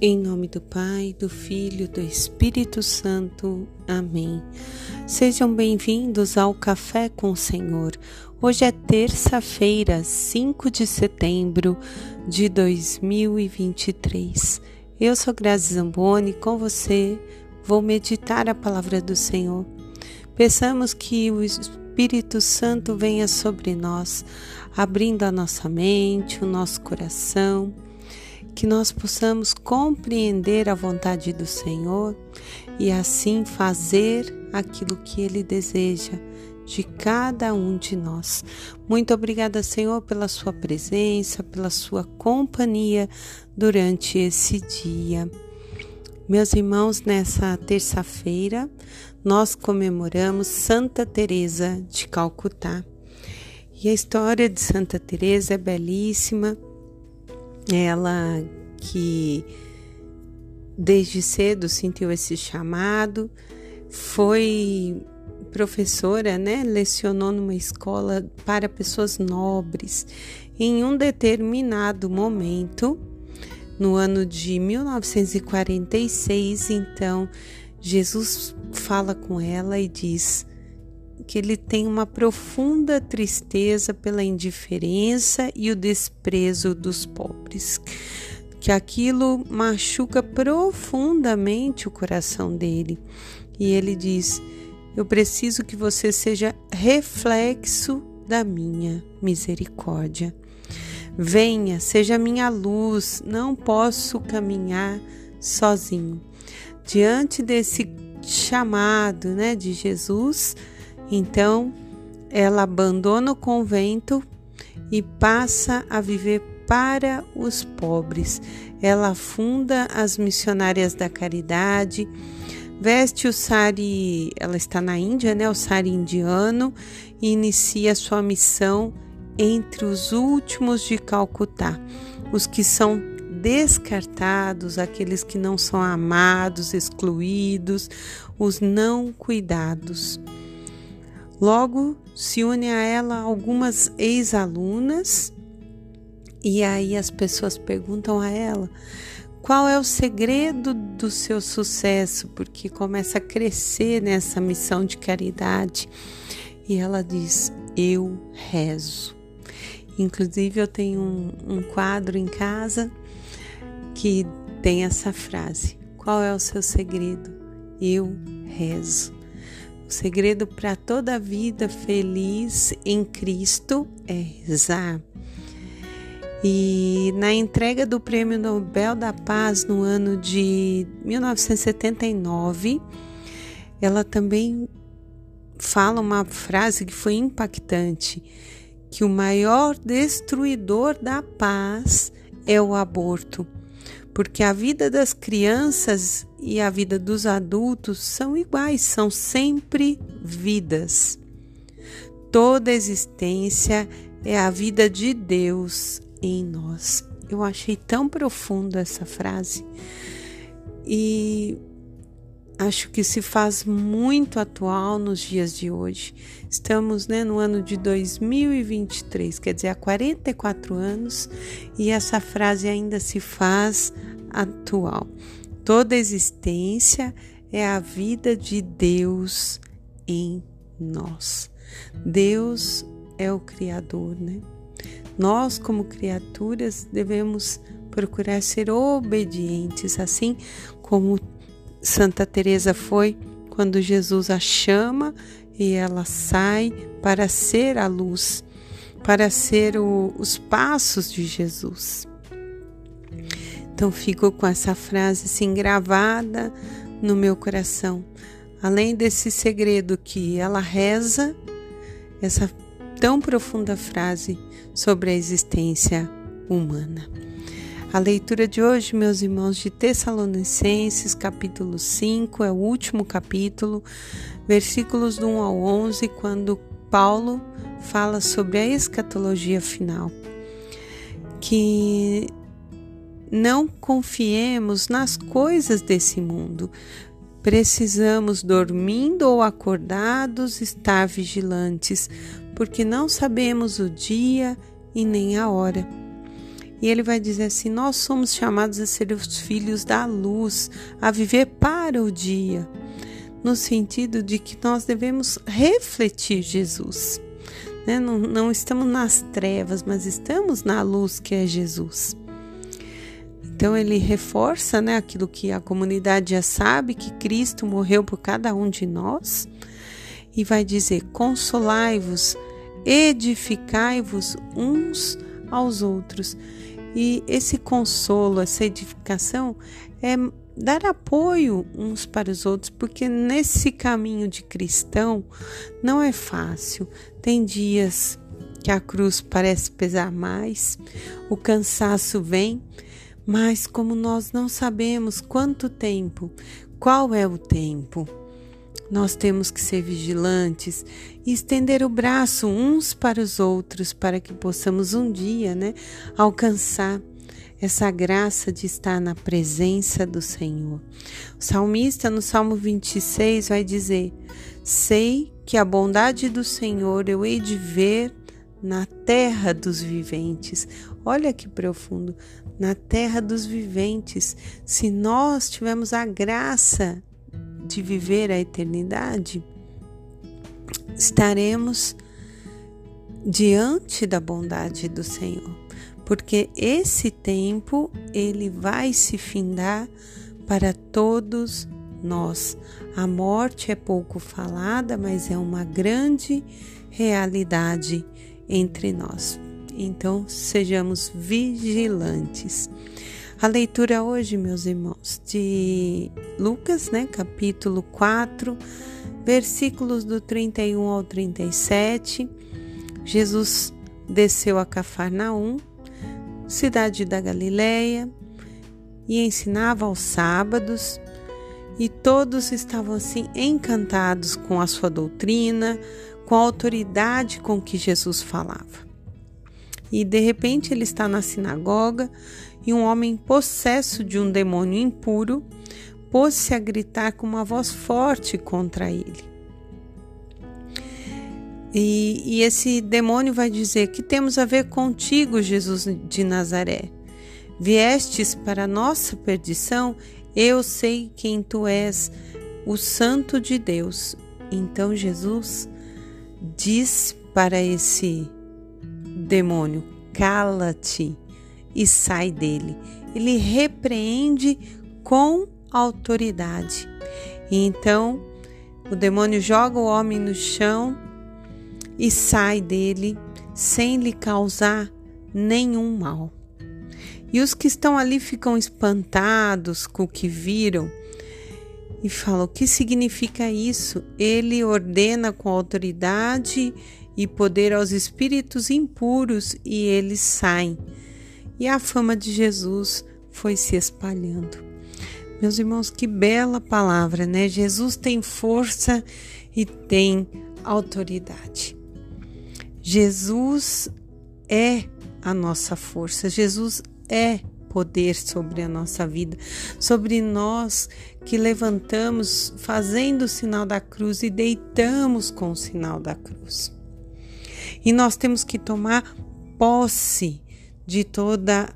Em nome do Pai, do Filho do Espírito Santo. Amém. Sejam bem-vindos ao Café com o Senhor. Hoje é terça-feira, 5 de setembro de 2023. Eu sou Grazi Zamboni, com você vou meditar a palavra do Senhor. Peçamos que o Espírito Santo venha sobre nós, abrindo a nossa mente, o nosso coração que nós possamos compreender a vontade do Senhor e assim fazer aquilo que Ele deseja de cada um de nós. Muito obrigada, Senhor, pela Sua presença, pela Sua companhia durante esse dia. Meus irmãos, nessa terça-feira nós comemoramos Santa Teresa de Calcutá. E a história de Santa Teresa é belíssima ela que desde cedo sentiu esse chamado, foi professora, né? Lecionou numa escola para pessoas nobres. Em um determinado momento, no ano de 1946, então, Jesus fala com ela e diz: que ele tem uma profunda tristeza pela indiferença e o desprezo dos pobres, que aquilo machuca profundamente o coração dele. E ele diz: Eu preciso que você seja reflexo da minha misericórdia. Venha, seja minha luz, não posso caminhar sozinho. Diante desse chamado, né, de Jesus, então, ela abandona o convento e passa a viver para os pobres. Ela funda as missionárias da caridade, veste o sari, ela está na Índia, né, o sari indiano, e inicia sua missão entre os últimos de Calcutá, os que são descartados, aqueles que não são amados, excluídos, os não cuidados. Logo se une a ela algumas ex-alunas e aí as pessoas perguntam a ela qual é o segredo do seu sucesso, porque começa a crescer nessa missão de caridade. E ela diz: Eu rezo. Inclusive, eu tenho um, um quadro em casa que tem essa frase: Qual é o seu segredo? Eu rezo. O segredo para toda a vida feliz em Cristo é rezar. E na entrega do Prêmio Nobel da Paz no ano de 1979, ela também fala uma frase que foi impactante, que o maior destruidor da paz é o aborto porque a vida das crianças e a vida dos adultos são iguais, são sempre vidas. Toda existência é a vida de Deus em nós. Eu achei tão profunda essa frase e acho que se faz muito atual nos dias de hoje. Estamos né, no ano de 2023, quer dizer, há 44 anos, e essa frase ainda se faz atual. Toda existência é a vida de Deus em nós. Deus é o Criador, né? Nós, como criaturas, devemos procurar ser obedientes, assim como Santa Teresa foi quando Jesus a chama e ela sai para ser a luz, para ser o, os passos de Jesus. Então fico com essa frase assim gravada no meu coração. Além desse segredo que ela reza, essa tão profunda frase sobre a existência humana. A leitura de hoje, meus irmãos, de Tessalonicenses, capítulo 5, é o último capítulo, versículos do 1 ao 11, quando Paulo fala sobre a escatologia final. Que não confiemos nas coisas desse mundo. Precisamos, dormindo ou acordados, estar vigilantes, porque não sabemos o dia e nem a hora. E ele vai dizer assim: Nós somos chamados a ser os filhos da luz, a viver para o dia, no sentido de que nós devemos refletir Jesus. Né? Não, não estamos nas trevas, mas estamos na luz que é Jesus. Então ele reforça né, aquilo que a comunidade já sabe, que Cristo morreu por cada um de nós, e vai dizer: consolai-vos, edificai-vos uns aos outros. E esse consolo, essa edificação é dar apoio uns para os outros, porque nesse caminho de cristão não é fácil. Tem dias que a cruz parece pesar mais, o cansaço vem, mas como nós não sabemos quanto tempo, qual é o tempo, nós temos que ser vigilantes e estender o braço uns para os outros para que possamos um dia, né, alcançar essa graça de estar na presença do Senhor. O salmista no Salmo 26 vai dizer: Sei que a bondade do Senhor eu hei de ver na terra dos viventes. Olha que profundo, na terra dos viventes. Se nós tivermos a graça de viver a eternidade, estaremos diante da bondade do Senhor, porque esse tempo ele vai se findar para todos nós. A morte é pouco falada, mas é uma grande realidade entre nós. Então, sejamos vigilantes. A leitura hoje, meus irmãos, de Lucas, né, capítulo 4, versículos do 31 ao 37. Jesus desceu a Cafarnaum, cidade da Galileia, e ensinava aos sábados, e todos estavam assim encantados com a sua doutrina, com a autoridade com que Jesus falava. E de repente ele está na sinagoga e um homem possesso de um demônio impuro pôs-se a gritar com uma voz forte contra ele. E, e, esse demônio vai dizer: Que temos a ver contigo, Jesus de Nazaré? Viestes para nossa perdição? Eu sei quem tu és, o Santo de Deus. Então Jesus diz para esse demônio: Cala-te e sai dele. Ele repreende com autoridade. E então o demônio joga o homem no chão e sai dele sem lhe causar nenhum mal. E os que estão ali ficam espantados com o que viram e falam: o que significa isso? Ele ordena com autoridade e poder aos espíritos impuros e eles saem e a fama de Jesus foi se espalhando. Meus irmãos, que bela palavra, né? Jesus tem força e tem autoridade. Jesus é a nossa força, Jesus é poder sobre a nossa vida, sobre nós que levantamos fazendo o sinal da cruz e deitamos com o sinal da cruz. E nós temos que tomar posse de toda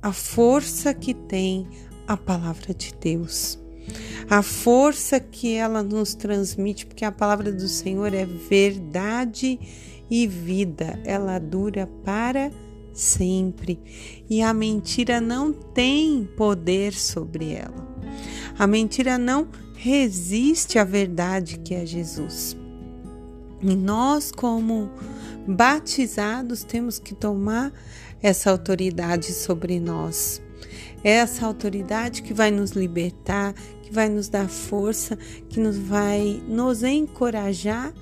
a força que tem a palavra de Deus. A força que ela nos transmite, porque a palavra do Senhor é verdade e vida, ela dura para sempre. E a mentira não tem poder sobre ela. A mentira não resiste à verdade que é Jesus. E nós, como batizados, temos que tomar essa autoridade sobre nós. É essa autoridade que vai nos libertar, que vai nos dar força, que nos vai nos encorajar,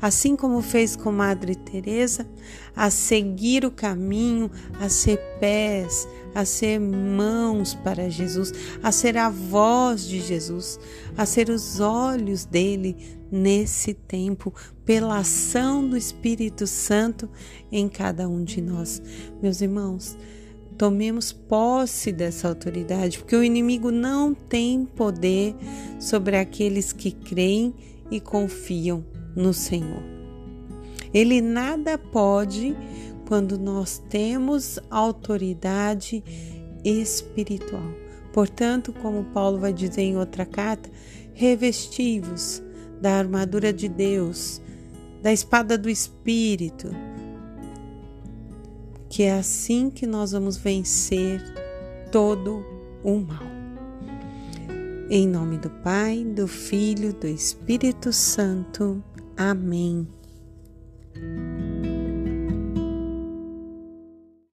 assim como fez com Madre Teresa, a seguir o caminho, a ser pés, a ser mãos para Jesus, a ser a voz de Jesus, a ser os olhos dele nesse tempo, pela ação do Espírito Santo em cada um de nós. Meus irmãos, tomemos posse dessa autoridade, porque o inimigo não tem poder sobre aqueles que creem e confiam no Senhor. Ele nada pode quando nós temos autoridade espiritual. Portanto, como Paulo vai dizer em outra carta, revestivos da armadura de Deus, da espada do Espírito, que é assim que nós vamos vencer todo o mal. Em nome do Pai, do Filho, do Espírito Santo. Amém.